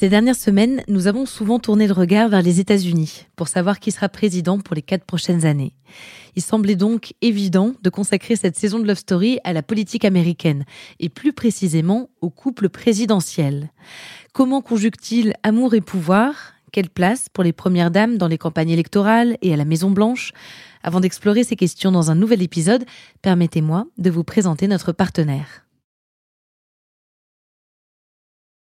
Ces dernières semaines, nous avons souvent tourné le regard vers les États-Unis pour savoir qui sera président pour les quatre prochaines années. Il semblait donc évident de consacrer cette saison de Love Story à la politique américaine et plus précisément au couple présidentiel. Comment conjugue-t-il amour et pouvoir? Quelle place pour les premières dames dans les campagnes électorales et à la Maison Blanche? Avant d'explorer ces questions dans un nouvel épisode, permettez-moi de vous présenter notre partenaire.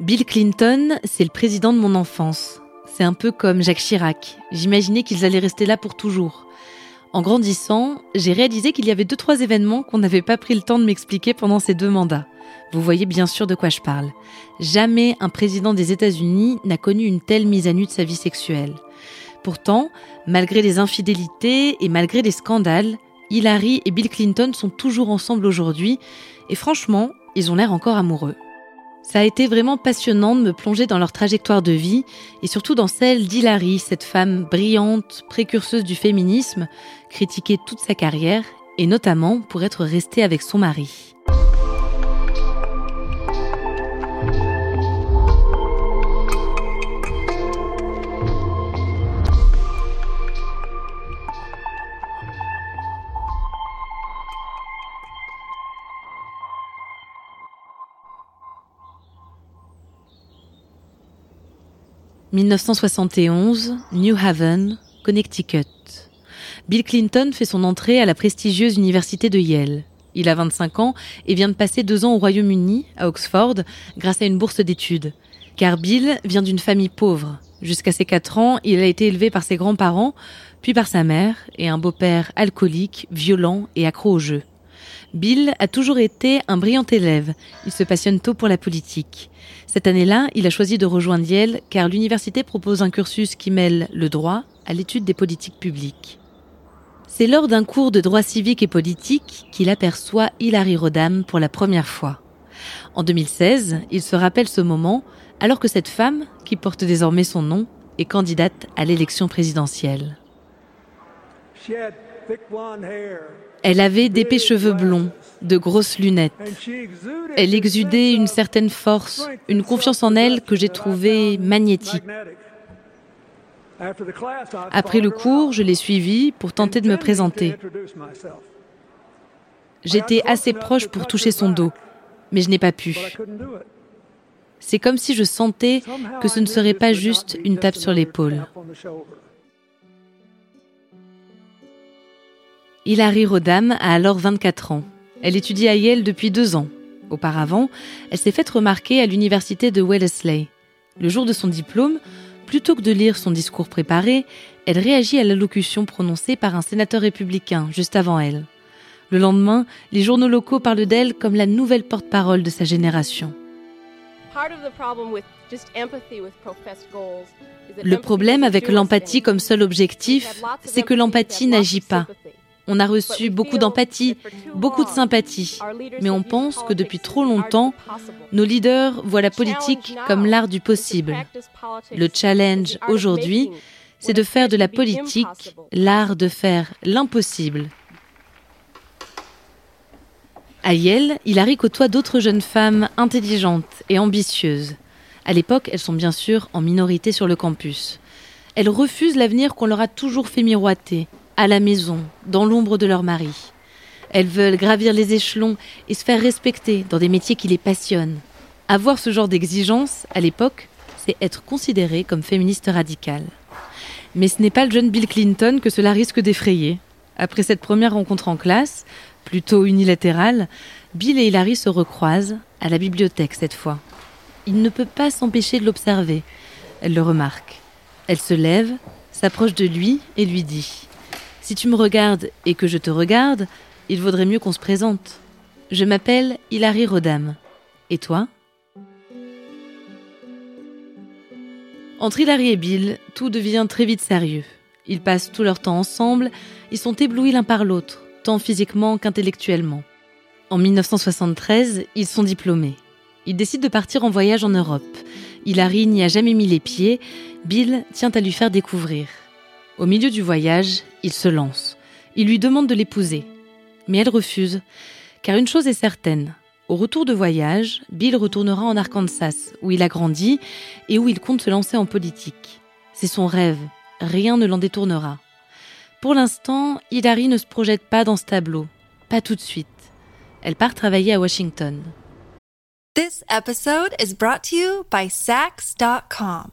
Bill Clinton, c'est le président de mon enfance. C'est un peu comme Jacques Chirac. J'imaginais qu'ils allaient rester là pour toujours. En grandissant, j'ai réalisé qu'il y avait deux trois événements qu'on n'avait pas pris le temps de m'expliquer pendant ces deux mandats. Vous voyez bien sûr de quoi je parle. Jamais un président des États-Unis n'a connu une telle mise à nu de sa vie sexuelle. Pourtant, malgré les infidélités et malgré les scandales, Hillary et Bill Clinton sont toujours ensemble aujourd'hui et franchement, ils ont l'air encore amoureux. Ça a été vraiment passionnant de me plonger dans leur trajectoire de vie et surtout dans celle d'Hilary, cette femme brillante, précurseuse du féminisme, critiquée toute sa carrière et notamment pour être restée avec son mari. 1971, New Haven, Connecticut. Bill Clinton fait son entrée à la prestigieuse université de Yale. Il a 25 ans et vient de passer deux ans au Royaume-Uni, à Oxford, grâce à une bourse d'études. Car Bill vient d'une famille pauvre. Jusqu'à ses 4 ans, il a été élevé par ses grands-parents, puis par sa mère et un beau-père alcoolique, violent et accro au jeu. Bill a toujours été un brillant élève. Il se passionne tôt pour la politique. Cette année-là, il a choisi de rejoindre Yale car l'université propose un cursus qui mêle le droit à l'étude des politiques publiques. C'est lors d'un cours de droit civique et politique qu'il aperçoit Hilary Rodham pour la première fois. En 2016, il se rappelle ce moment alors que cette femme, qui porte désormais son nom, est candidate à l'élection présidentielle. Elle avait d'épais cheveux blonds, de grosses lunettes. Elle exudait une certaine force, une confiance en elle que j'ai trouvée magnétique. Après le cours, je l'ai suivie pour tenter de me présenter. J'étais assez proche pour toucher son dos, mais je n'ai pas pu. C'est comme si je sentais que ce ne serait pas juste une tape sur l'épaule. Hilary Rodham a alors 24 ans. Elle étudie à Yale depuis deux ans. Auparavant, elle s'est faite remarquer à l'université de Wellesley. Le jour de son diplôme, plutôt que de lire son discours préparé, elle réagit à l'allocution prononcée par un sénateur républicain juste avant elle. Le lendemain, les journaux locaux parlent d'elle comme la nouvelle porte-parole de sa génération. Le problème avec l'empathie comme seul objectif, c'est que l'empathie n'agit pas. On a reçu beaucoup d'empathie, beaucoup de sympathie, mais on pense que depuis trop longtemps, nos leaders voient la politique comme l'art du possible. Le challenge aujourd'hui, c'est de faire de la politique l'art de faire l'impossible. À Yale, Hilary côtoie d'autres jeunes femmes intelligentes et ambitieuses. À l'époque, elles sont bien sûr en minorité sur le campus. Elles refusent l'avenir qu'on leur a toujours fait miroiter, à la maison, dans l'ombre de leur mari. Elles veulent gravir les échelons et se faire respecter dans des métiers qui les passionnent. Avoir ce genre d'exigence, à l'époque, c'est être considéré comme féministe radical. Mais ce n'est pas le jeune Bill Clinton que cela risque d'effrayer. Après cette première rencontre en classe, plutôt unilatérale, Bill et Hilary se recroisent, à la bibliothèque cette fois. Il ne peut pas s'empêcher de l'observer. Elle le remarque. Elle se lève, s'approche de lui et lui dit Si tu me regardes et que je te regarde, il vaudrait mieux qu'on se présente. Je m'appelle Hilary Rodam. Et toi? Entre Hilary et Bill, tout devient très vite sérieux. Ils passent tout leur temps ensemble, ils sont éblouis l'un par l'autre, tant physiquement qu'intellectuellement. En 1973, ils sont diplômés. Ils décident de partir en voyage en Europe. Hilary n'y a jamais mis les pieds, Bill tient à lui faire découvrir. Au milieu du voyage, il se lance. Il lui demande de l'épouser. Mais elle refuse, car une chose est certaine. Au retour de voyage, Bill retournera en Arkansas, où il a grandi et où il compte se lancer en politique. C'est son rêve, rien ne l'en détournera. Pour l'instant, Hilary ne se projette pas dans ce tableau, pas tout de suite. Elle part travailler à Washington. This episode is brought to you by Sax.com.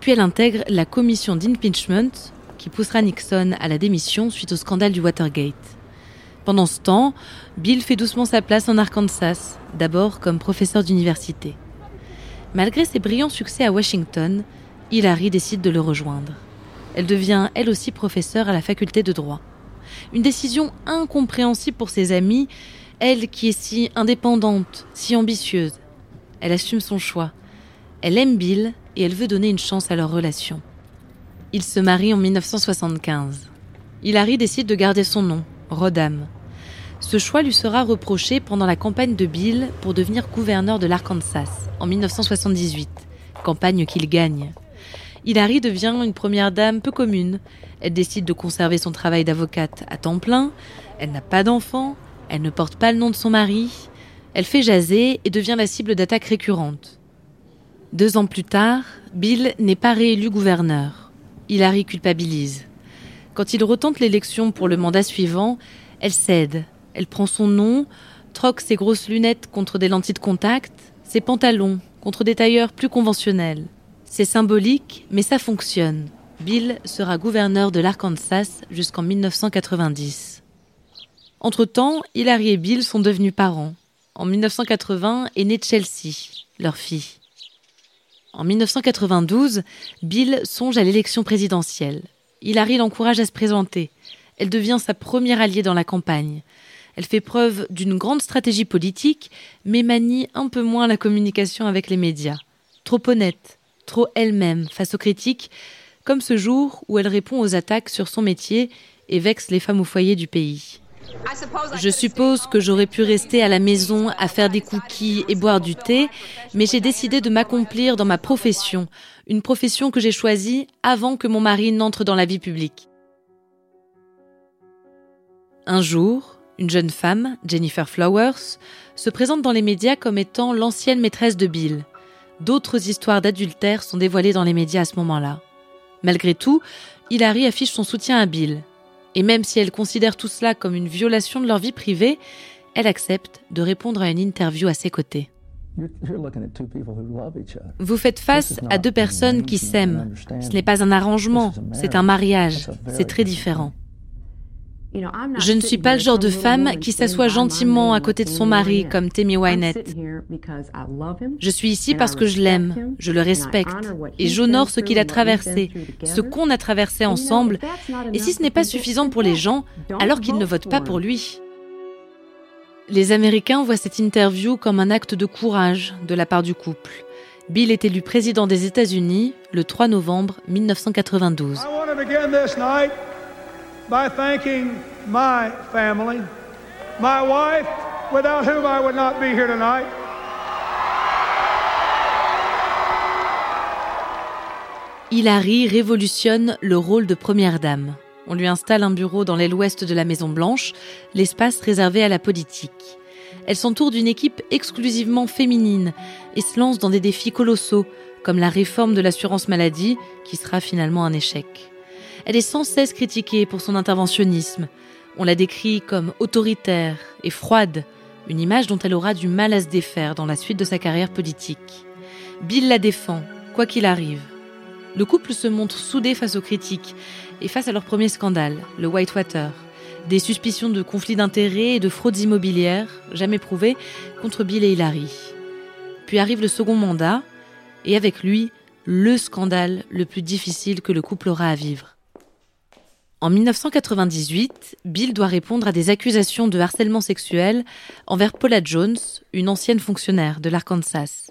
puis elle intègre la commission d'impeachment qui poussera Nixon à la démission suite au scandale du Watergate. Pendant ce temps, Bill fait doucement sa place en Arkansas, d'abord comme professeur d'université. Malgré ses brillants succès à Washington, Hillary décide de le rejoindre. Elle devient elle aussi professeure à la faculté de droit. Une décision incompréhensible pour ses amis, elle qui est si indépendante, si ambitieuse. Elle assume son choix. Elle aime Bill et elle veut donner une chance à leur relation. Il se marie en 1975. Hilary décide de garder son nom, Rodham. Ce choix lui sera reproché pendant la campagne de Bill pour devenir gouverneur de l'Arkansas en 1978, campagne qu'il gagne. Hilary devient une première dame peu commune. Elle décide de conserver son travail d'avocate à temps plein. Elle n'a pas d'enfant. Elle ne porte pas le nom de son mari. Elle fait jaser et devient la cible d'attaques récurrentes. Deux ans plus tard, Bill n'est pas réélu gouverneur. Hilary culpabilise. Quand il retente l'élection pour le mandat suivant, elle cède. Elle prend son nom, troque ses grosses lunettes contre des lentilles de contact, ses pantalons contre des tailleurs plus conventionnels. C'est symbolique, mais ça fonctionne. Bill sera gouverneur de l'Arkansas jusqu'en 1990. Entre-temps, Hilary et Bill sont devenus parents. En 1980 est née Chelsea, leur fille. En 1992, Bill songe à l'élection présidentielle. Hillary l'encourage à se présenter. Elle devient sa première alliée dans la campagne. Elle fait preuve d'une grande stratégie politique, mais manie un peu moins la communication avec les médias. Trop honnête, trop elle-même face aux critiques, comme ce jour où elle répond aux attaques sur son métier et vexe les femmes au foyer du pays. Je suppose que j'aurais pu rester à la maison à faire des cookies et boire du thé, mais j'ai décidé de m'accomplir dans ma profession, une profession que j'ai choisie avant que mon mari n'entre dans la vie publique. Un jour, une jeune femme, Jennifer Flowers, se présente dans les médias comme étant l'ancienne maîtresse de Bill. D'autres histoires d'adultère sont dévoilées dans les médias à ce moment-là. Malgré tout, Hilary affiche son soutien à Bill. Et même si elle considère tout cela comme une violation de leur vie privée, elle accepte de répondre à une interview à ses côtés. Vous faites face à deux personnes qui s'aiment. Ce n'est pas un arrangement, c'est un mariage. C'est très différent. Je ne suis pas le genre de femme qui s'assoit gentiment à côté de son mari comme Tammy Wynette. Je suis ici parce que je l'aime, je le respecte et j'honore ce qu'il a traversé, ce qu'on a traversé ensemble. Et si ce n'est pas suffisant pour les gens, alors qu'ils ne votent pas pour lui. Les Américains voient cette interview comme un acte de courage de la part du couple. Bill est élu président des États-Unis le 3 novembre 1992. By thanking my family my wife, without whom I would not be here tonight. Hillary révolutionne le rôle de première dame. On lui installe un bureau dans l'aile ouest de la Maison Blanche, l'espace réservé à la politique. Elle s'entoure d'une équipe exclusivement féminine et se lance dans des défis colossaux, comme la réforme de l'assurance maladie, qui sera finalement un échec. Elle est sans cesse critiquée pour son interventionnisme. On la décrit comme autoritaire et froide, une image dont elle aura du mal à se défaire dans la suite de sa carrière politique. Bill la défend, quoi qu'il arrive. Le couple se montre soudé face aux critiques et face à leur premier scandale, le Whitewater. Des suspicions de conflits d'intérêts et de fraudes immobilières, jamais prouvées, contre Bill et Hillary. Puis arrive le second mandat, et avec lui, le scandale le plus difficile que le couple aura à vivre. En 1998, Bill doit répondre à des accusations de harcèlement sexuel envers Paula Jones, une ancienne fonctionnaire de l'Arkansas.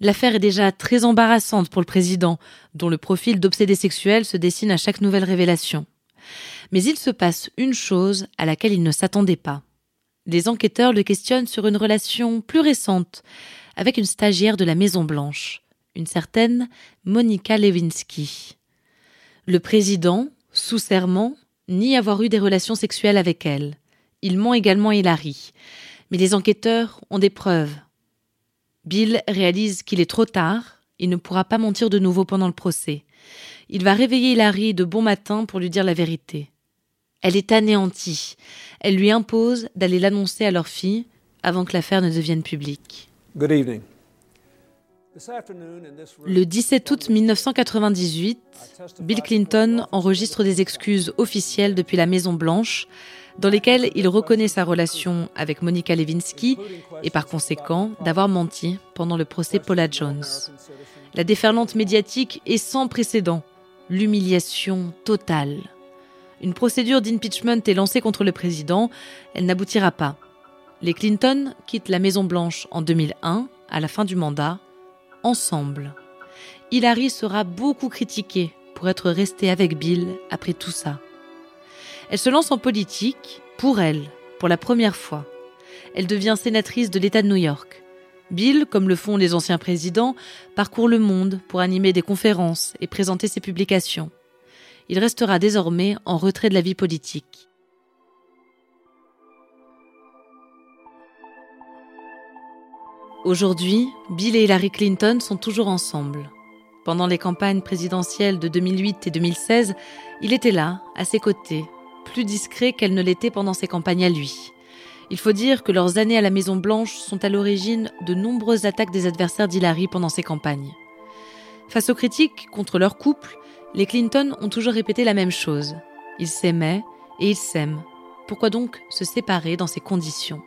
L'affaire est déjà très embarrassante pour le président, dont le profil d'obsédé sexuel se dessine à chaque nouvelle révélation. Mais il se passe une chose à laquelle il ne s'attendait pas. Les enquêteurs le questionnent sur une relation plus récente avec une stagiaire de la Maison Blanche, une certaine Monica Lewinsky. Le président, sous serment, nie avoir eu des relations sexuelles avec elle. Il ment également Hillary. Mais les enquêteurs ont des preuves. Bill réalise qu'il est trop tard, il ne pourra pas mentir de nouveau pendant le procès. Il va réveiller Hilary de bon matin pour lui dire la vérité. Elle est anéantie. Elle lui impose d'aller l'annoncer à leur fille avant que l'affaire ne devienne publique. Le 17 août 1998, Bill Clinton enregistre des excuses officielles depuis la Maison Blanche dans lesquelles il reconnaît sa relation avec Monica Lewinsky et par conséquent d'avoir menti pendant le procès Paula Jones. La déferlante médiatique est sans précédent, l'humiliation totale. Une procédure d'impeachment est lancée contre le président, elle n'aboutira pas. Les Clinton quittent la Maison Blanche en 2001, à la fin du mandat, ensemble. Hillary sera beaucoup critiquée pour être restée avec Bill après tout ça. Elle se lance en politique, pour elle, pour la première fois. Elle devient sénatrice de l'État de New York. Bill, comme le font les anciens présidents, parcourt le monde pour animer des conférences et présenter ses publications. Il restera désormais en retrait de la vie politique. Aujourd'hui, Bill et Hillary Clinton sont toujours ensemble. Pendant les campagnes présidentielles de 2008 et 2016, il était là, à ses côtés, plus discret qu'elle ne l'était pendant ses campagnes à lui. Il faut dire que leurs années à la Maison Blanche sont à l'origine de nombreuses attaques des adversaires d'Hillary pendant ses campagnes. Face aux critiques contre leur couple, les Clinton ont toujours répété la même chose. Ils s'aimaient et ils s'aiment. Pourquoi donc se séparer dans ces conditions?